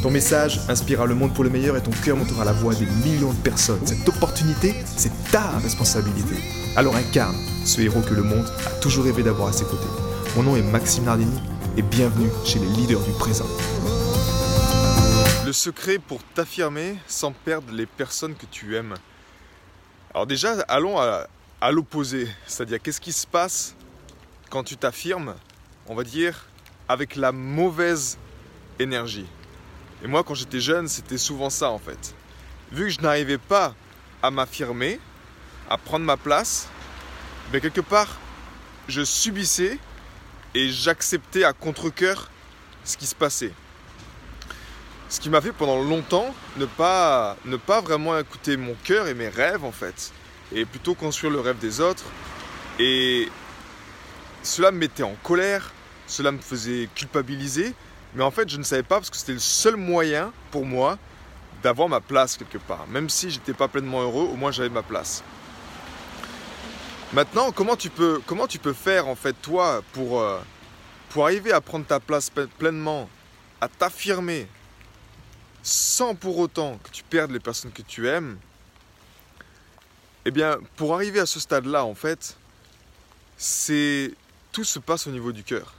Ton message inspirera le monde pour le meilleur et ton cœur montera la voix des millions de personnes. Cette opportunité, c'est ta responsabilité. Alors incarne ce héros que le monde a toujours rêvé d'avoir à ses côtés. Mon nom est Maxime Nardini et bienvenue chez les leaders du présent. Le secret pour t'affirmer sans perdre les personnes que tu aimes. Alors déjà, allons à, à l'opposé. C'est-à-dire, qu'est-ce qui se passe quand tu t'affirmes, on va dire, avec la mauvaise énergie? Et moi, quand j'étais jeune, c'était souvent ça en fait. Vu que je n'arrivais pas à m'affirmer, à prendre ma place, mais ben, quelque part, je subissais et j'acceptais à contre-coeur ce qui se passait. Ce qui m'a fait pendant longtemps ne pas, ne pas vraiment écouter mon cœur et mes rêves en fait, et plutôt construire le rêve des autres. Et cela me mettait en colère, cela me faisait culpabiliser, mais en fait, je ne savais pas parce que c'était le seul moyen pour moi d'avoir ma place quelque part. Même si j'étais pas pleinement heureux, au moins j'avais ma place. Maintenant, comment tu peux, comment tu peux faire en fait toi pour, euh, pour arriver à prendre ta place pleinement, à t'affirmer, sans pour autant que tu perdes les personnes que tu aimes? Eh bien, pour arriver à ce stade-là, en fait, c'est tout se passe au niveau du cœur.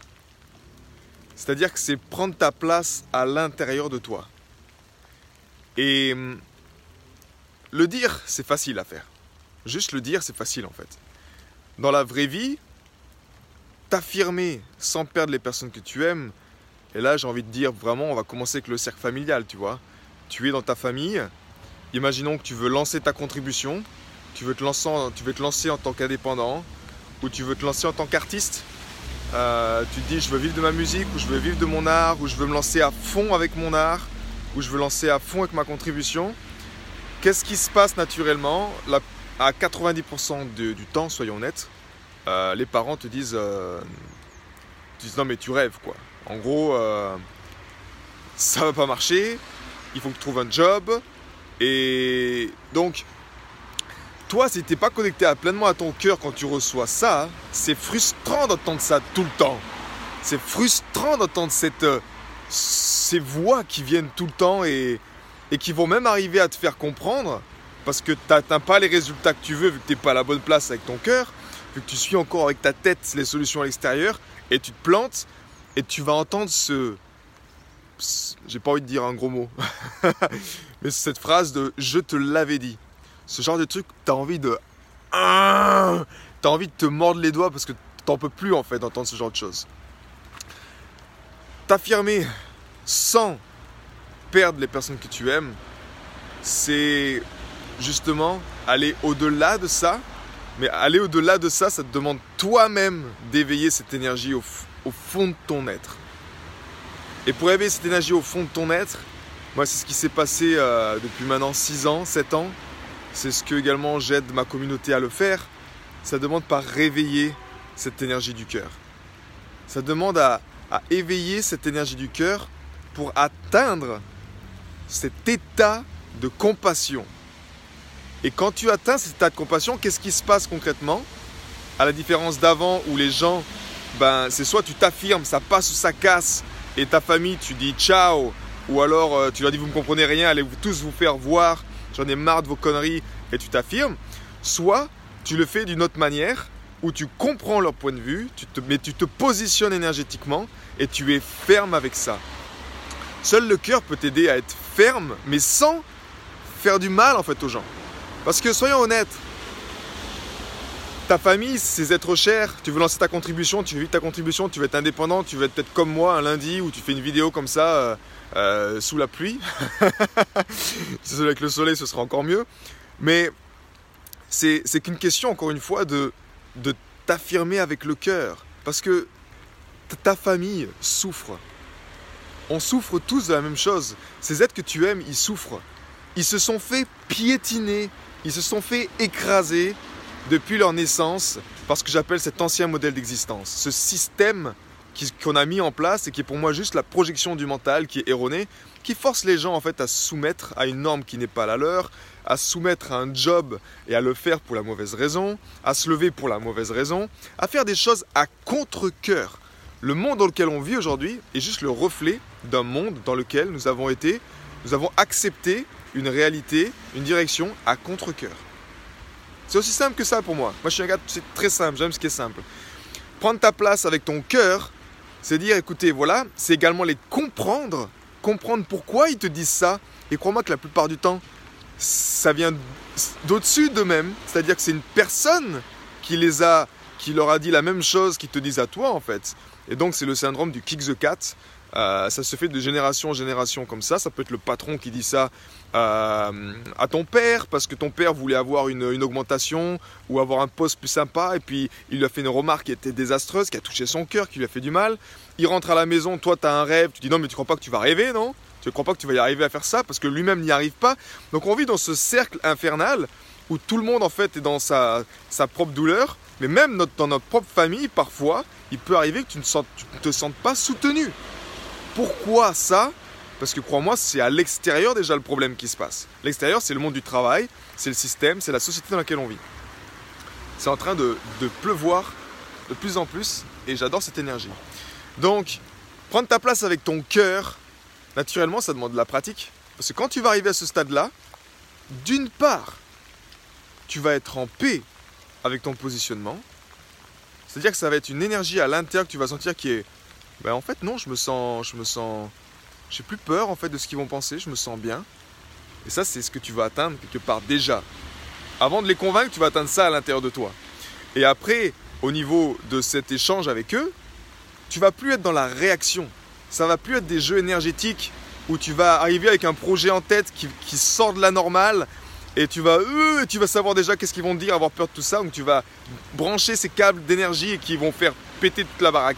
C'est-à-dire que c'est prendre ta place à l'intérieur de toi. Et hum, le dire, c'est facile à faire. Juste le dire, c'est facile en fait. Dans la vraie vie, t'affirmer sans perdre les personnes que tu aimes, et là j'ai envie de dire vraiment, on va commencer avec le cercle familial, tu vois. Tu es dans ta famille, imaginons que tu veux lancer ta contribution, tu veux te lancer, tu veux te lancer en tant qu'indépendant, ou tu veux te lancer en tant qu'artiste, euh, tu te dis je veux vivre de ma musique ou je veux vivre de mon art ou je veux me lancer à fond avec mon art ou je veux lancer à fond avec ma contribution. Qu'est-ce qui se passe naturellement? À 90% du temps, soyons honnêtes, euh, les parents te disent, euh, disent non mais tu rêves quoi. En gros, ça va pas marcher, il faut que tu trouves un job et donc toi, si t'es pas connecté à pleinement à ton cœur quand tu reçois ça, c'est frustrant d'entendre ça tout le temps. C'est frustrant d'entendre cette, euh, ces voix qui viennent tout le temps et, et qui vont même arriver à te faire comprendre parce que tu pas les résultats que tu veux vu que tu n'es pas à la bonne place avec ton cœur, vu que tu suis encore avec ta tête les solutions à l'extérieur et tu te plantes et tu vas entendre ce... J'ai pas envie de dire un gros mot, mais cette phrase de je te l'avais dit ce genre de truc, t'as envie de. T'as envie de te mordre les doigts parce que t'en peux plus en fait d'entendre ce genre de choses. T'affirmer sans perdre les personnes que tu aimes, c'est justement aller au-delà de ça. Mais aller au-delà de ça, ça te demande toi-même d'éveiller cette énergie au, fond de ton être. Et pour éveiller cette énergie au fond de ton être, moi c'est ce qui s'est passé euh, depuis maintenant 6 ans, 7 ans. C'est ce que également j'aide ma communauté à le faire. Ça demande par réveiller cette énergie du cœur. Ça demande à, éveiller cette énergie du cœur pour atteindre cet état de compassion. Et quand tu atteins cet état de compassion, qu'est-ce qui se passe concrètement? À la différence d'avant où les gens, ben, c'est soit tu t'affirmes, ça passe ou ça casse, et ta famille, tu dis ciao, ou alors euh, tu leur dis vous ne comprenez rien, allez tous vous faire voir, j'en ai marre de vos conneries et tu t'affirmes, soit tu le fais d'une autre manière où tu comprends leur point de vue, mais tu te positionnes énergétiquement et tu es ferme avec ça. Seul le cœur peut t'aider à être ferme, mais sans faire du mal en fait aux gens. Parce que soyons honnêtes, ta famille, ces êtres chers, tu veux lancer ta contribution, tu veux ta contribution, tu être indépendant, tu veux être peut-être comme moi un lundi où tu fais une vidéo comme ça, euh, euh, sous la pluie. si c'est avec le soleil, ce sera encore mieux. Mais c'est qu'une question, encore une fois, de, de t'affirmer avec le cœur. Parce que ta famille souffre. On souffre tous de la même chose. Ces êtres que tu aimes, ils souffrent. ils se sont fait piétiner, ils se sont fait écraser depuis leur naissance par ce que j'appelle cet ancien modèle d'existence, ce système qu'on a mis en place et qui est pour moi juste la projection du mental qui est erronée, qui force les gens en fait à se soumettre à une norme qui n'est pas la leur, à se soumettre à un job et à le faire pour la mauvaise raison, à se lever pour la mauvaise raison, à faire des choses à contre-coeur. Le monde dans lequel on vit aujourd'hui est juste le reflet d'un monde dans lequel nous avons été, nous avons accepté une réalité, une direction à contre-coeur. C'est aussi simple que ça pour moi. Moi je suis un gars, c'est très simple, j'aime ce qui est simple. Prendre ta place avec ton cœur, c'est dire écoutez, voilà, c'est également les comprendre, comprendre pourquoi ils te disent ça. Et crois-moi que la plupart du temps, ça vient d'au-dessus d'eux-mêmes. C'est-à-dire que c'est une personne qui les a, qui leur a dit la même chose qu'ils te disent à toi en fait. Et donc c'est le syndrome du kick the cat. Euh, ça se fait de génération en génération comme ça. Ça peut être le patron qui dit ça euh, à ton père parce que ton père voulait avoir une, augmentation ou avoir un poste plus sympa et puis il lui a fait une remarque qui était désastreuse, qui a touché son cœur, qui lui a fait du mal. Il rentre à la maison, toi tu as un rêve, tu dis non mais tu crois pas que tu vas rêver, non? Tu ne crois pas que tu vas y arriver à faire ça parce que lui-même n'y arrive pas. Donc on vit dans ce cercle infernal où tout le monde en fait est dans sa, propre douleur, mais même dans notre propre famille, parfois, il peut arriver que tu ne te sentes pas soutenu. Pourquoi ça? Parce que crois-moi, c'est à l'extérieur déjà le problème qui se passe. L'extérieur, c'est le monde du travail, c'est le système, c'est la société dans laquelle on vit. C'est en train de, pleuvoir de plus en plus et j'adore cette énergie. Donc, prendre ta place avec ton cœur, naturellement, ça demande de la pratique. Parce que quand tu vas arriver à ce stade-là, d'une part, tu vas être en paix avec ton positionnement. C'est-à-dire que ça va être une énergie à l'intérieur que tu vas sentir qui est ben, en fait non, je me sens, je me sens, j'ai plus peur en fait de ce qu'ils vont penser, je me sens bien. Et ça, c'est ce que tu vas atteindre quelque part déjà. Avant de les convaincre, tu vas atteindre ça à l'intérieur de toi. Et après, au niveau de cet échange avec eux, tu vas plus être dans la réaction. Ça va plus être des jeux énergétiques où tu vas arriver avec un projet en tête qui, sort de la normale et tu vas, euh, tu vas savoir déjà qu'est-ce qu'ils vont te dire, avoir peur de tout ça, donc tu vas brancher ces câbles d'énergie qui vont faire péter toute la baraque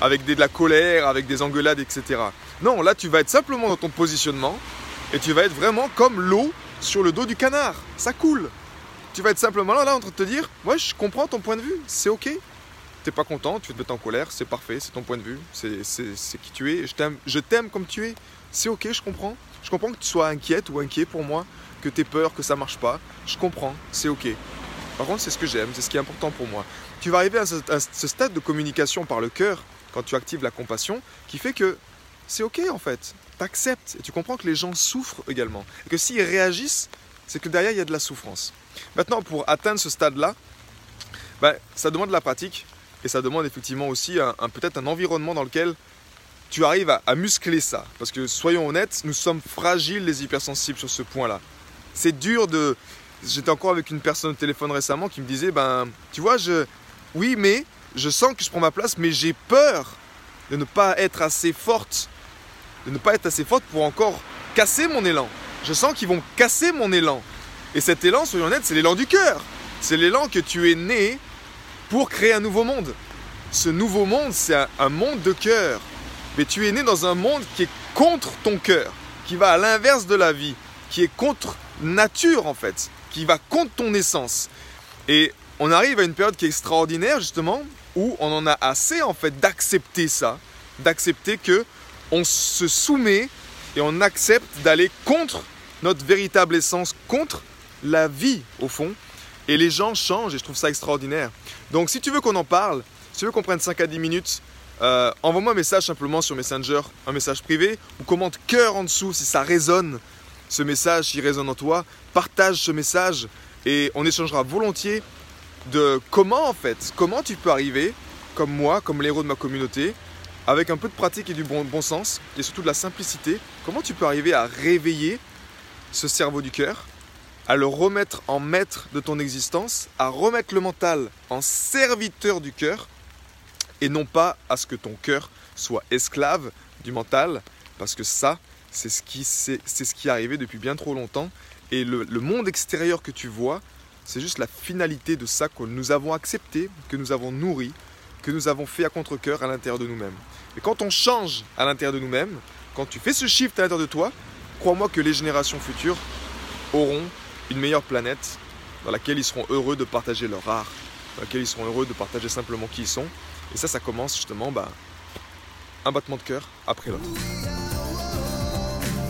avec de la colère, avec des engueulades, etc. Non, là tu vas être simplement dans ton positionnement et tu vas être vraiment comme l'eau sur le dos du canard. Ça coule. Tu vas être simplement là, là en train de te dire, ouais, je comprends ton point de vue, c'est ok. T'es pas content, tu te mettre en colère, c'est parfait, c'est ton point de vue, c'est qui tu es, je t'aime comme tu es, c'est ok, je comprends. Je comprends que tu sois inquiète ou inquiet pour moi, que tu aies peur, que ça marche pas, je comprends, c'est ok. Par contre, c'est ce que j'aime, c'est ce qui est important pour moi. Tu vas arriver à ce stade de communication par le cœur quand tu actives la compassion, qui fait que c'est ok en fait. Tu acceptes et tu comprends que les gens souffrent également. Et que s'ils réagissent, c'est que derrière il y a de la souffrance. Maintenant, pour atteindre ce stade-là, ben, ça demande de la pratique et ça demande effectivement aussi un, peut-être un environnement dans lequel tu arrives à, muscler ça. Parce que soyons honnêtes, nous sommes fragiles les hypersensibles sur ce point-là. C'est dur de. J'étais encore avec une personne au téléphone récemment qui me disait Ben, tu vois, je. Oui, mais je sens que je prends ma place, mais j'ai peur de ne pas être assez forte, de ne pas être assez forte pour encore casser mon élan. Je sens qu'ils vont casser mon élan. Et cet élan, soyons honnêtes, c'est l'élan du cœur. C'est l'élan que tu es né pour créer un nouveau monde. Ce nouveau monde, c'est un, monde de cœur. Mais tu es né dans un monde qui est contre ton cœur, qui va à l'inverse de la vie, qui est contre nature en fait, qui va contre ton essence. Et on arrive à une période qui est extraordinaire justement où on en a assez en fait d'accepter ça, d'accepter que on se soumet et on accepte d'aller contre notre véritable essence, contre la vie au fond. Et les gens changent et je trouve ça extraordinaire. Donc si tu veux qu'on en parle, si tu veux qu'on prenne 5 à 10 minutes, euh, envoie-moi un message simplement sur Messenger, un message privé, ou commente cœur en dessous si ça résonne, ce message, s'il résonne en toi. Partage ce message et on échangera volontiers de comment en fait, comment tu peux arriver, comme moi, comme l'héros de ma communauté, avec un peu de pratique et du bon, bon sens, et surtout de la simplicité, comment tu peux arriver à réveiller ce cerveau du cœur, à le remettre en maître de ton existence, à remettre le mental en serviteur du cœur, et non pas à ce que ton cœur soit esclave du mental, parce que ça, c'est ce qui, c'est, ce qui est arrivé depuis bien trop longtemps, et le monde extérieur que tu vois, c'est juste la finalité de ça que nous avons accepté, que nous avons nourri, que nous avons fait à contre-coeur à l'intérieur de nous-mêmes. Et quand on change à l'intérieur de nous-mêmes, quand tu fais ce shift à l'intérieur de toi, crois-moi que les générations futures auront une meilleure planète dans laquelle ils seront heureux de partager leur art, dans laquelle ils seront heureux de partager simplement qui ils sont. Et ça, ça commence justement bah, un battement de cœur après l'autre.